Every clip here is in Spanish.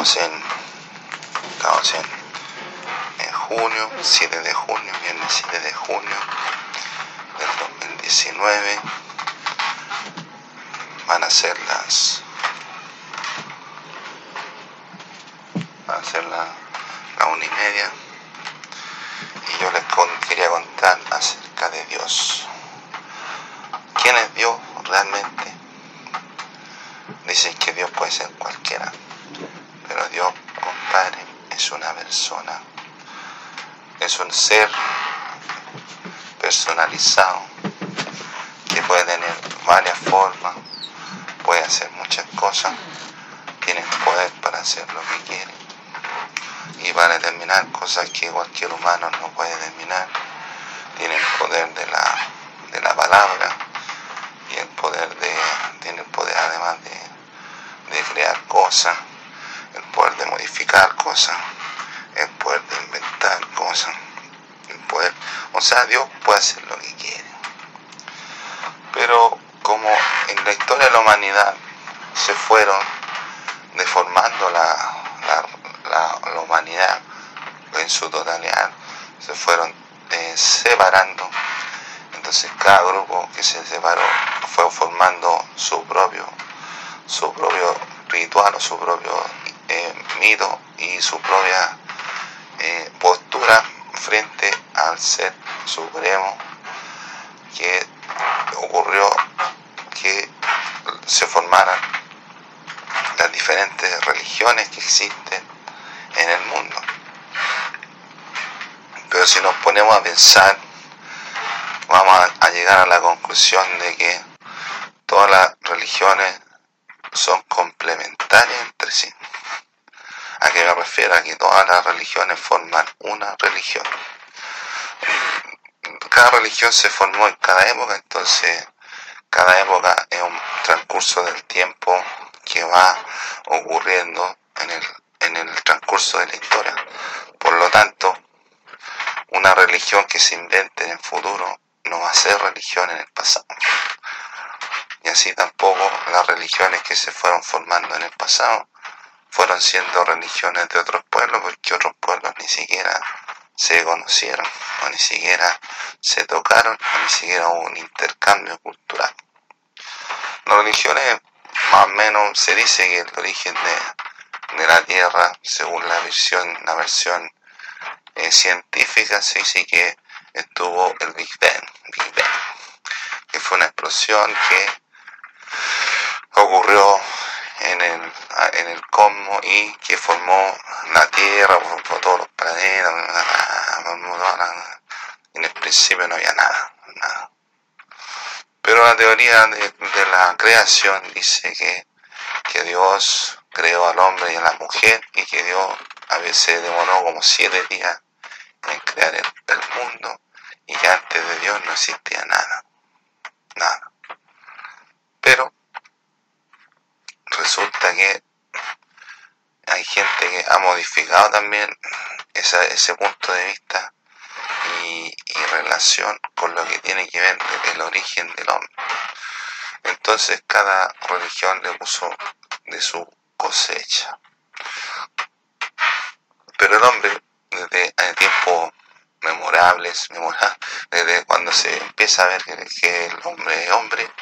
Estamos en, estamos en, en junio, 7 de junio, viernes 7 de junio del 2019. Van a ser las van a ser la, la una y media y yo les quería contar acerca de Dios. ¿Quién es Dios realmente? Dicen que Dios puede ser cualquiera, pero Dios, compadre, es una persona, es un ser personalizado que puede tener varias formas, puede hacer muchas cosas, tiene poder para hacer lo que quiere. Y para determinar cosas que cualquier humano no puede determinar. Tiene el poder de la, de la palabra y el poder de, tiene el poder además de, de crear cosas, el poder de modificar cosas, el poder de inventar cosas, el poder, o sea, Dios puede hacer lo que quiere. Pero como en la historia de la humanidad se fueron deformando la, la, humanidad en su totalidad, se fueron eh, separando. Entonces cada grupo que se separó fue formando su propio, su propio ritual o su propio mito y su propia eh, postura frente al ser supremo que ocurrió que se formaran las diferentes religiones que existen en el mundo. Pero si nos ponemos a pensar, vamos a, llegar a la conclusión de que todas las religiones son complementarias entre sí. ¿A que todas las religiones forman una religión. Cada religión se formó en cada época, entonces cada época es un transcurso del tiempo que va ocurriendo en el, en el transcurso de la historia. Por lo tanto, una religión que se invente en el futuro no va a ser religión en el pasado. Y así tampoco las religiones que se fueron formando en el pasado fueron siendo religiones de otros pueblos porque otros pueblos ni siquiera se conocieron o ni siquiera se tocaron o ni siquiera hubo un intercambio cultural. Las religiones más o menos se dice que el origen de, la Tierra, según la versión, la versión eh, científica, se dice que estuvo el Big Bang, Big Bang, que fue una explosión que ocurrió en el, en el cosmos y que formó la Tierra, por, todos los planetas, en el principio no había nada, nada. Pero la teoría de, la creación dice que, que, Dios creó al hombre y a la mujer y que Dios a veces demoró como siete días en crear el, mundo y que antes de Dios no existía. Nada. Pero resulta que hay gente que ha modificado también ese punto de vista y, relación con lo que tiene que ver el origen del hombre. Entonces cada religión le puso de su cosecha. Pero el hombre, desde tiempos memorables, memorables, desde cuando se empieza a ver que el hombre es hombre,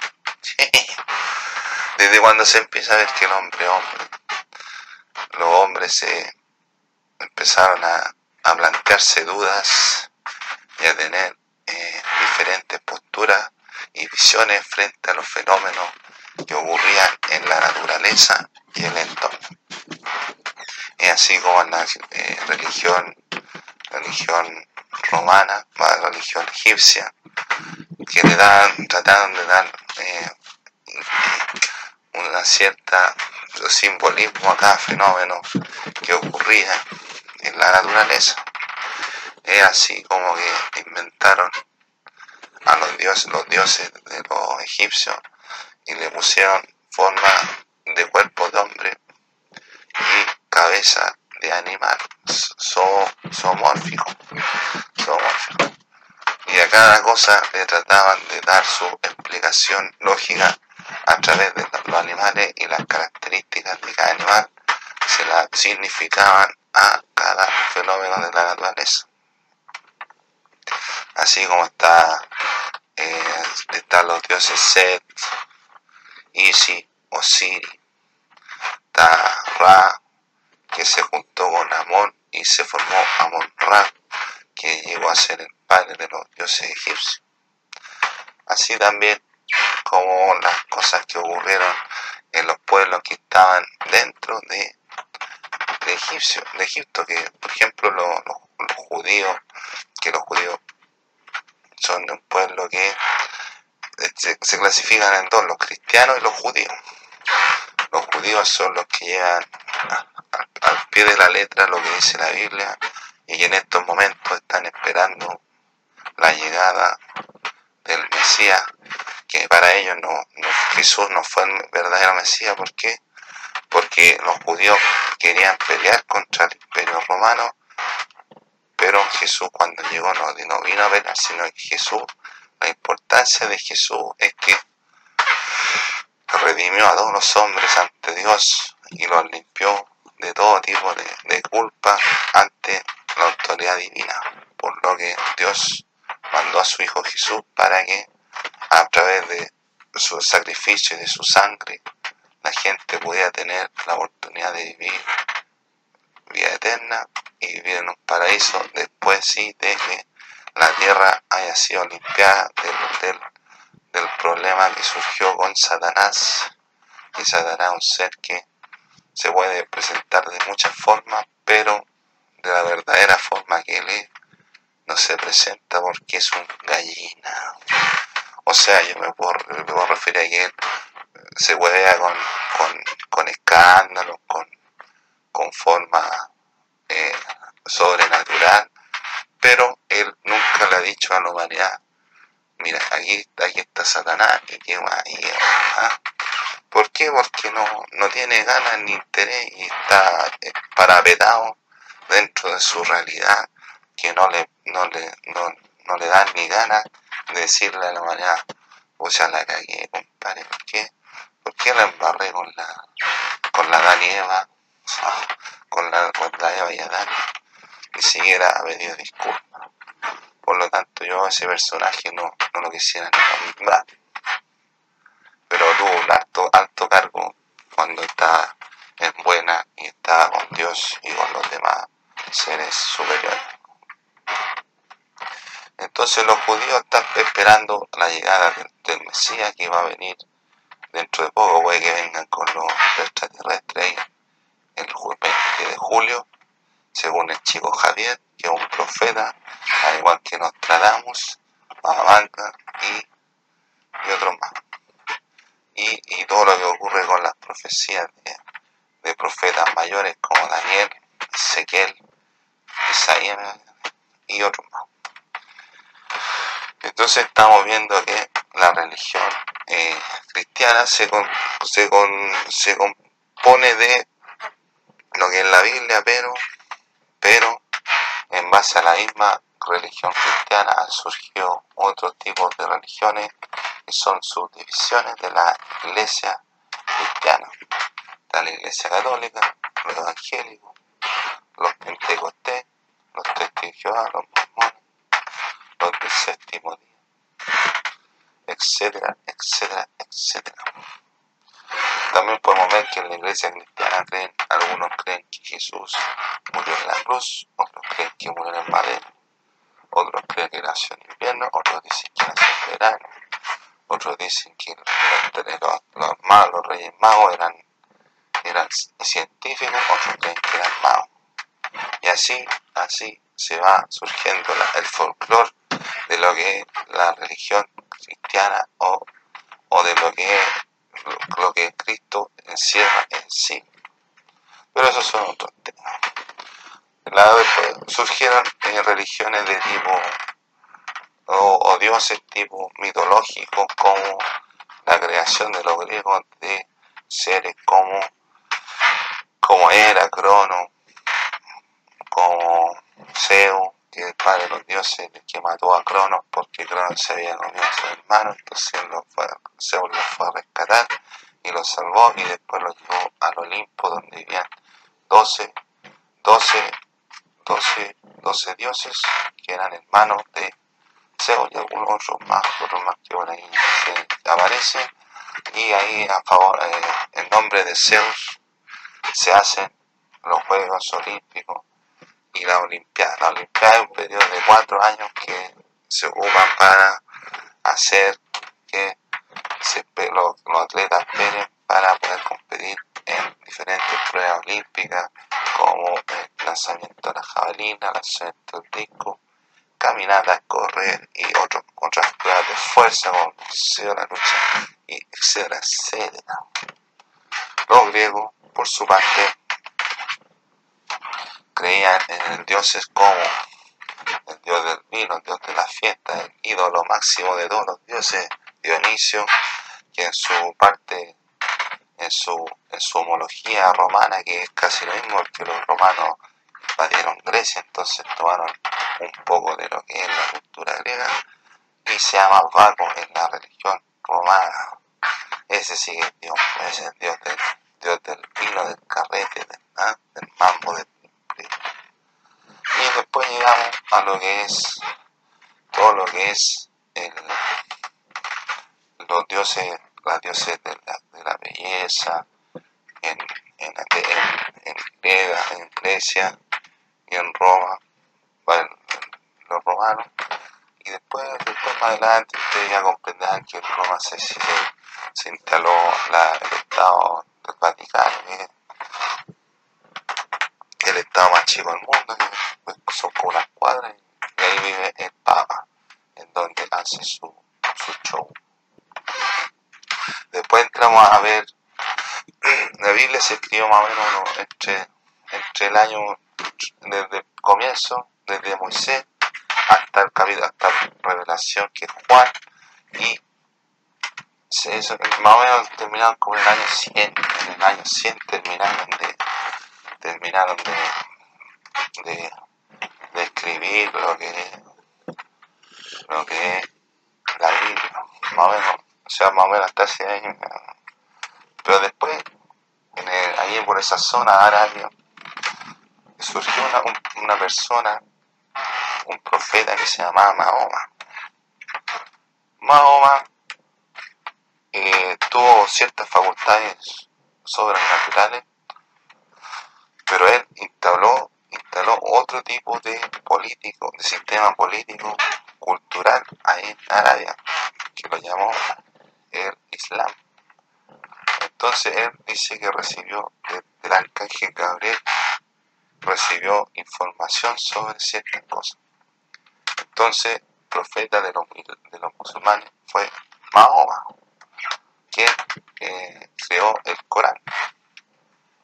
desde cuando se empieza a ver que el hombre es hombre, los hombres se empezaron a, a plantearse dudas y a tener eh, diferentes posturas y visiones frente a los fenómenos que ocurrían en la naturaleza y el entorno. Es así como en la eh, religión, religión romana, la religión egipcia, que le dan, trataron de dar eh, una cierta simbolismo a cada fenómeno que ocurría la naturaleza. Es así como que inventaron a los dioses, los dioses de los egipcios y le pusieron forma de cuerpo de hombre y cabeza de animal zoomórfico. Y a cada cosa le trataban de dar su explicación lógica a través de los animales y las características de cada animal se la significaban a cada fenómeno de la naturaleza. Así como está, eh, están los dioses Set, Isi, Osiri, está Ra, que se juntó con Amon y se formó Amon Ra, que llegó a ser el padre de los dioses egipcios. Así también como las cosas que ocurrieron en los pueblos que estaban dentro de, de, Egipcio, de Egipto, que por ejemplo los, judíos, que los judíos son un pueblo que se, clasifican en dos, los cristianos y los judíos. Los judíos son los que llegan al pie de la letra lo que dice la Biblia y que en estos momentos están esperando la llegada del Mesías, que para ellos no, Jesús no fue el verdadero Mesías, ¿por qué? Porque los judíos querían pelear contra el imperio romano, pero Jesús cuando llegó no, no vino a pelear, sino que Jesús, la importancia de Jesús es que redimió a todos los hombres ante Dios y los limpió de todo tipo de, de culpa ante la autoridad divina, por lo que Dios mandó a su Hijo Jesús para que a través de su sacrificio y de su sangre la gente pudiera tener la oportunidad de vivir vida eterna y vivir en un paraíso después sí de que la tierra haya sido limpiada del, del problema que surgió con Satanás y Satanás un ser que se puede presentar de muchas formas pero de la verdadera forma que él es no se presenta porque es un gallina. O sea, yo me puedo, referir a que él se huevea con, con, escándalos, con, con forma eh, sobrenatural, pero él nunca le ha dicho a la humanidad, mira, aquí, aquí está Satanás, y qué más, ¿ah? ¿Por qué? Porque no, no tiene ganas ni interés y está eh, parapetado dentro de su realidad que no le, no le, no, no le dan ni ganas de decirle a la humanidad, o sea, la cagué, compadre, ¿por qué? ¿Por qué la embarré con la, con la Dani Eva, con la, con la Eva y Adán? Ni siquiera ha pedido disculpas. Por lo tanto, yo a ese personaje no, no lo quisiera ni nombrar. Pero tuvo un alto, alto cargo cuando estaba en buena y estaba con Dios y con los demás seres superiores. Entonces los judíos están esperando la llegada del, Mesías que va a venir dentro de poco, puede que vengan con los extraterrestres el 20 de julio, según el chico Javier, que es un profeta, al igual que Nostradamus, Mahamanca y, y otros más. Y, y, todo lo que ocurre con las profecías de, de profetas mayores como Daniel, Ezequiel, Isaías y otros más. Entonces estamos viendo que la religión eh, cristiana se, se, se compone de lo que es la Biblia, pero, pero en base a la misma religión cristiana han surgido otros tipos de religiones que son subdivisiones de la iglesia cristiana. Está la iglesia católica, los evangélicos, los pentecostés, los testigos los mormones, los del etcétera, etcétera, etcétera. También podemos ver que en la iglesia cristiana creen, algunos creen que Jesús murió en la cruz, otros creen que murió en el madero, otros creen que nació en invierno, otros dicen que nació en verano, otros dicen que los, los, magos, los reyes magos eran, eran científicos, otros creen que eran magos. Y así, así se va surgiendo el folclore de lo que es la religión cristiana o, o de lo que es lo que Cristo encierra en sí. Pero esos son otros temas. surgieron eh, religiones de tipo o, dioses tipo mitológicos como la creación de los griegos de seres como como era Crono, como Zeus, que el padre de los dioses que mató a Cronos porque Cronos se había comido a su hermano, entonces Zeus lo fue a rescatar y lo salvó y después lo llevó al Olimpo donde vivían 12, 12, 12, 12 dioses que eran hermanos de Zeus y algunos otros más, otros más que por ahí se aparecen. Y ahí a favor, eh, en nombre de Zeus se hacen los Juegos Olímpicos y la Olimpiada. La Olimpiada es un periodo de cuatro años que se ocupan para hacer que los, atletas esperen para poder competir en diferentes pruebas olímpicas como el lanzamiento de la jabalina, lanzamiento del disco, caminatas, correr y otras pruebas de fuerza como la lucha y etcétera, etcétera. Los griegos, por su parte, creían en el dioses como el dios del vino, el dios de la fiesta, el ídolo máximo de todos los dioses, Dionisio, que en su parte, en su, en su homología romana, que es casi lo mismo que los romanos invadieron Grecia, entonces tomaron un poco de lo que es la cultura griega y se llama Baco en la religión romana. Ese sí es Dios, es el Dios del, Dios del vino, del carrete, del, ¿ah? del mambo, del y después llegamos a lo que es todo lo que es el, los dioses, las dioses de la, de la belleza en, en, en, en, Grecia y en Roma, los romanos. Y después, después más adelante ustedes ya comprenderán que en Roma se, se, instaló la, el Estado del Vaticano, el Estado más chico del mundo, son como las cuadras, y ahí vive el Papa, en donde hace su, su show. Después entramos a ver, la Biblia se escribió más o menos entre, entre el año, desde el comienzo, desde Moisés hasta el capítulo, hasta la revelación que es Juan, y eso, más o menos terminaron como en el año 100, en el año 100 terminaron de terminaron de, de, escribir lo que, lo que es la Biblia, más o menos, o sea, más o menos hasta hace años. Pero después, en el, ahí por esa zona árabe, surgió una, una persona, un profeta que se llamaba Mahoma. Mahoma eh, tuvo ciertas facultades sobrenaturales pero él instaló, instaló otro tipo de político, de sistema político cultural ahí en Arabia, que lo llamó el Islam. Entonces él dice que recibió del arcángel Gabriel, recibió información sobre ciertas cosas. Entonces, profeta de los, de los musulmanes fue Mahoma, quien eh, creó el Corán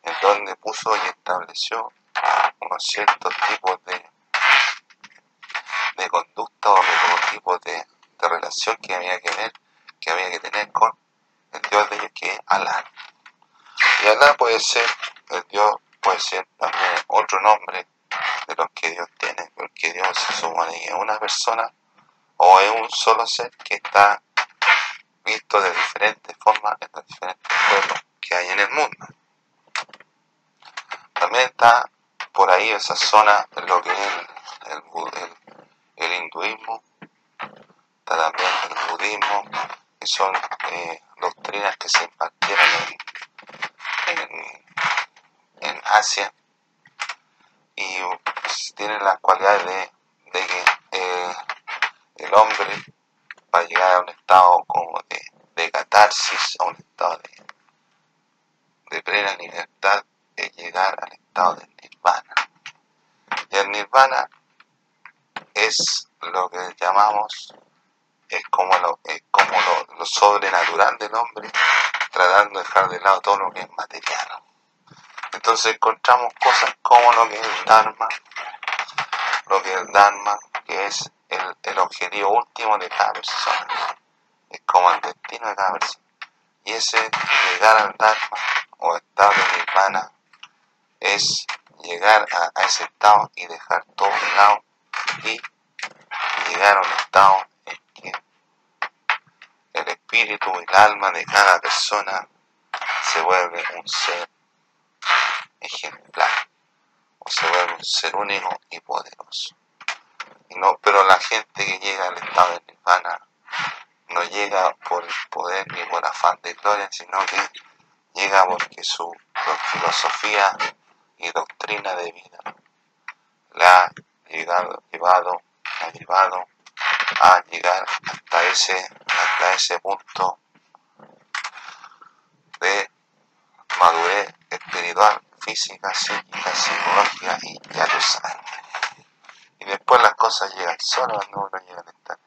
en donde puso y estableció unos ciertos tipos de, de conducta o de tipos de, de relación que había que ver, que había que tener con el Dios de ellos que es Alá. Y Alá puede ser, el Dios puede ser también otro nombre de los que Dios tiene, porque Dios se supone que es una persona o es un solo ser que está visto de diferentes formas en los diferentes pueblos que hay en el mundo. También está por ahí esa zona lo que es el, hinduismo, está también el budismo, que son eh, doctrinas que se impartieron en, Asia y tienen las cualidades de, que eh, el hombre va a llegar a un estado como de, de catarsis, a un estado de, de plena libertad es llegar al estado nirvana. Nirvana es lo que llamamos, es como lo, es como lo, sobrenatural del hombre, tratando de dejar de lado todo lo que es material. Entonces encontramos cosas como lo que es el Dharma, lo que es el Dharma, que es el, el objetivo último de cada persona, es como el destino de cada persona. Y ese llegar al Dharma o estado de nirvana es llegar a, ese estado y dejar todo de lado y llegar a un estado en que el espíritu y el alma de cada persona se vuelve un ser ejemplar, o se vuelve un ser único y poderoso. Y no, pero la gente que llega al estado de nirvana no llega por el poder ni por afán de gloria, sino que llega porque su filosofía y doctrina de vida la ha llevado, llevado, ha llevado a llegar hasta ese, hasta ese punto de madurez espiritual, física, psíquica, psicológica y ya lo saben. Y después las cosas llegan solas cuando uno llega a.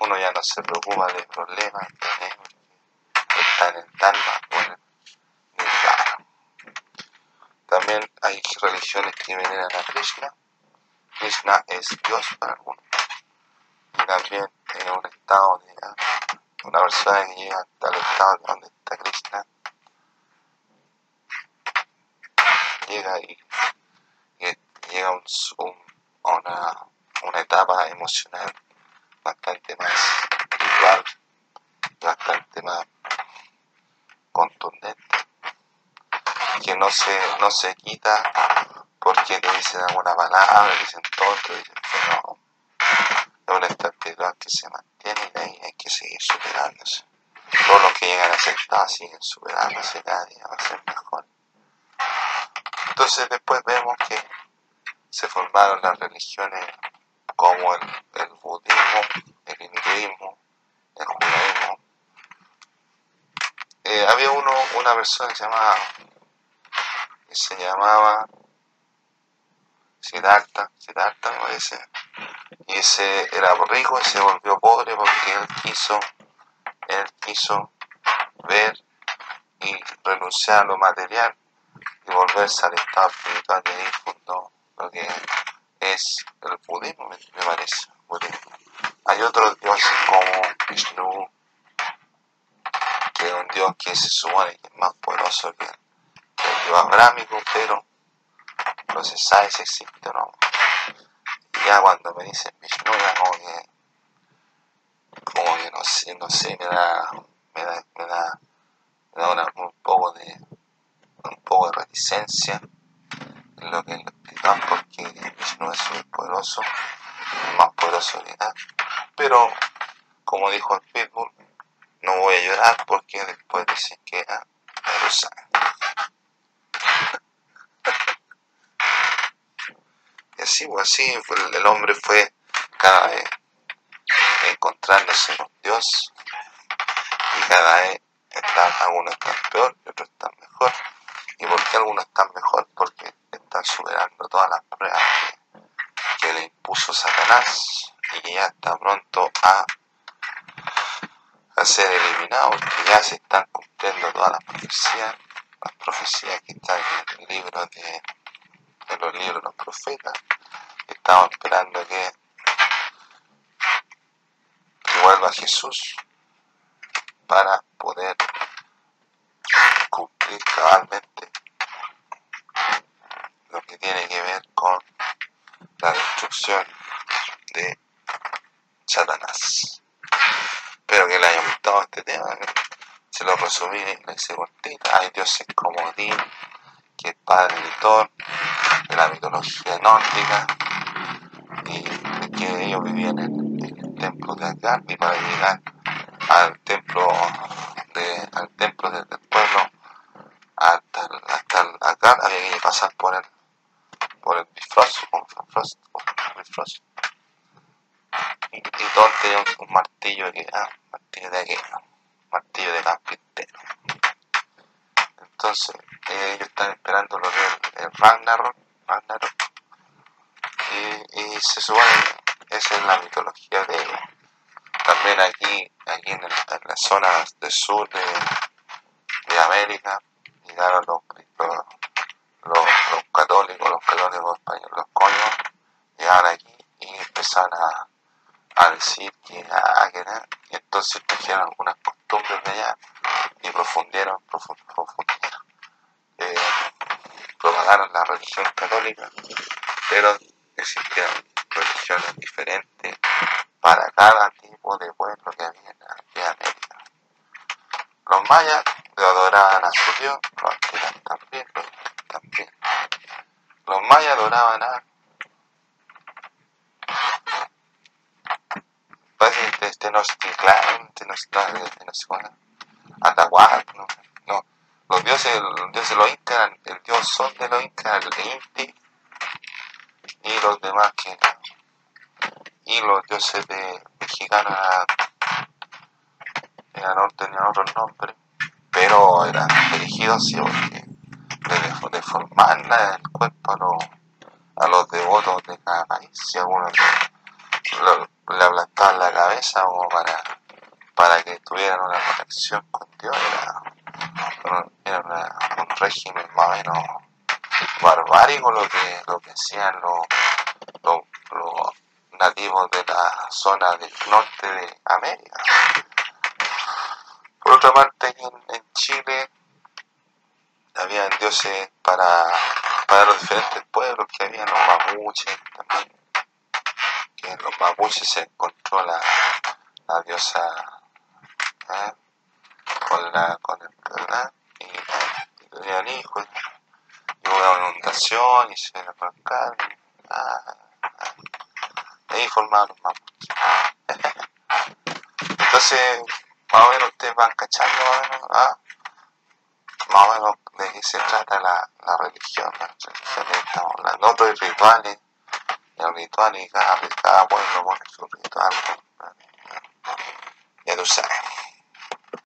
Uno ya no se preocupa de problemas, está en el Dharma o en el También hay que veneran a Krishna. Krishna es Dios para algunos. Y también en un estado de una persona que llega hasta el estado donde está Krishna llega y, llega a una, una etapa emocional bastante más espiritual, bastante más contundente, que no se, no se quita porque te dicen alguna palabra, te dicen todo, te dicen que no. Es una estabilidad que se mantiene y ahí hay que seguir superándose. Todos los que llegan a ser siguen superándose cada día, va a ser mejor. Entonces después vemos que se formaron las religiones como el, budismo, el hinduismo, el judaísmo. Eh, había uno, una persona que que se llamaba Siddhartha, Siddhartha me parece, y ese era rico y se volvió pobre porque él quiso, él quiso ver y renunciar a lo material y volverse al estado espiritual y ahí fundó lo que es el budismo, me, parece. Hay otros dioses como Vishnu, que es un dios que se supone que es más poderoso que el dios abrámico, pero no se sabe si existe o no. Y ya cuando me dicen Vishnu, ya como que, como que no sé, no sé, me da, me da, me da, da un poco de un poco de reticencia en lo que es lo espiritual, porque Vishnu es súper poderoso, más poderoso que nada. Pero, como dijo el Pitbull, no voy a llorar porque después dicen que era Medusa. Así, pues así, el hombre fue cada vez encontrándose con Dios y cada vez están, algunos están peor y otros están mejor ¿Y por qué algunos están mejor? Porque están superando todas las pruebas que, le impuso Satanás y ya está pronto a, a ser eliminado, porque ya se están cumpliendo todas las profecías, las profecías que están en el libro de, en los libros de los profetas. Estamos esperando que, vuelva Jesús para poder cumplir cabalmente lo que tiene que ver con la destrucción de Satanás. Espero que le haya gustado este tema. Se lo resumí, le hice cortita. Hay dioses como Odín, que es padre editor de la mitología nórdica, que ellos vivían en, el templo de y para llegar al templo de, al templo del pueblo hasta, hasta acá había que pasar por el por el Bifrost, Bifrost, y, y tenían un, martillo que ah, martillo de aquí, martillo de carpintero. Entonces, eh, ellos están esperando lo del el Ragnarok, Ragnarok y, y, se supone esa es la mitología de. También aquí, aquí en, las zonas del sur de, de América, llegaron los, los, los, católicos, los católicos españoles, los coños, llegaron aquí y empezaron a, a decir que, a, que y entonces cogieron algunas costumbres de allá y profundieron, profundieron, eh, propagaron la religión católica, pero existían religiones diferentes para cada tipo de pueblo que había en América. Los mayas le adoraban a su dios, los aztecas también, los también. Los mayas adoraban a Tenochtitlan, Tenochtitlan, Tenochtitlan, Atahualpa, no, no, los dioses, los dioses los incas, el dios sol de los incas, el Inti, y los demás que y los dioses de mexicanos eran, tenían otros nombres, pero eran dirigidos sí, porque de, el cuerpo a los, a los devotos de cada país, si algunos le aplastaban la cabeza o para, para que tuvieran una conexión con Dios, era, era un régimen más o menos barbárico lo que, lo que hacían los, los, nativos de la zona del norte de América. Por otra parte, en, en Chile había dioses para, para los diferentes pueblos, que había los mapuches también, que en los mapuches se encontró la, diosa ¿eh? con la con el, ¿verdad? Y, y tenían hijos hubo una inundación y se arrancaron. Ah, ahí formaron los mapuches. Entonces, más o menos ustedes van cachando ah, más o menos de qué se trata la, la religión, la religión estamos hablando. Rituales, los rituales, cada, cada pueblo pone su ritual. Ya tú sabes.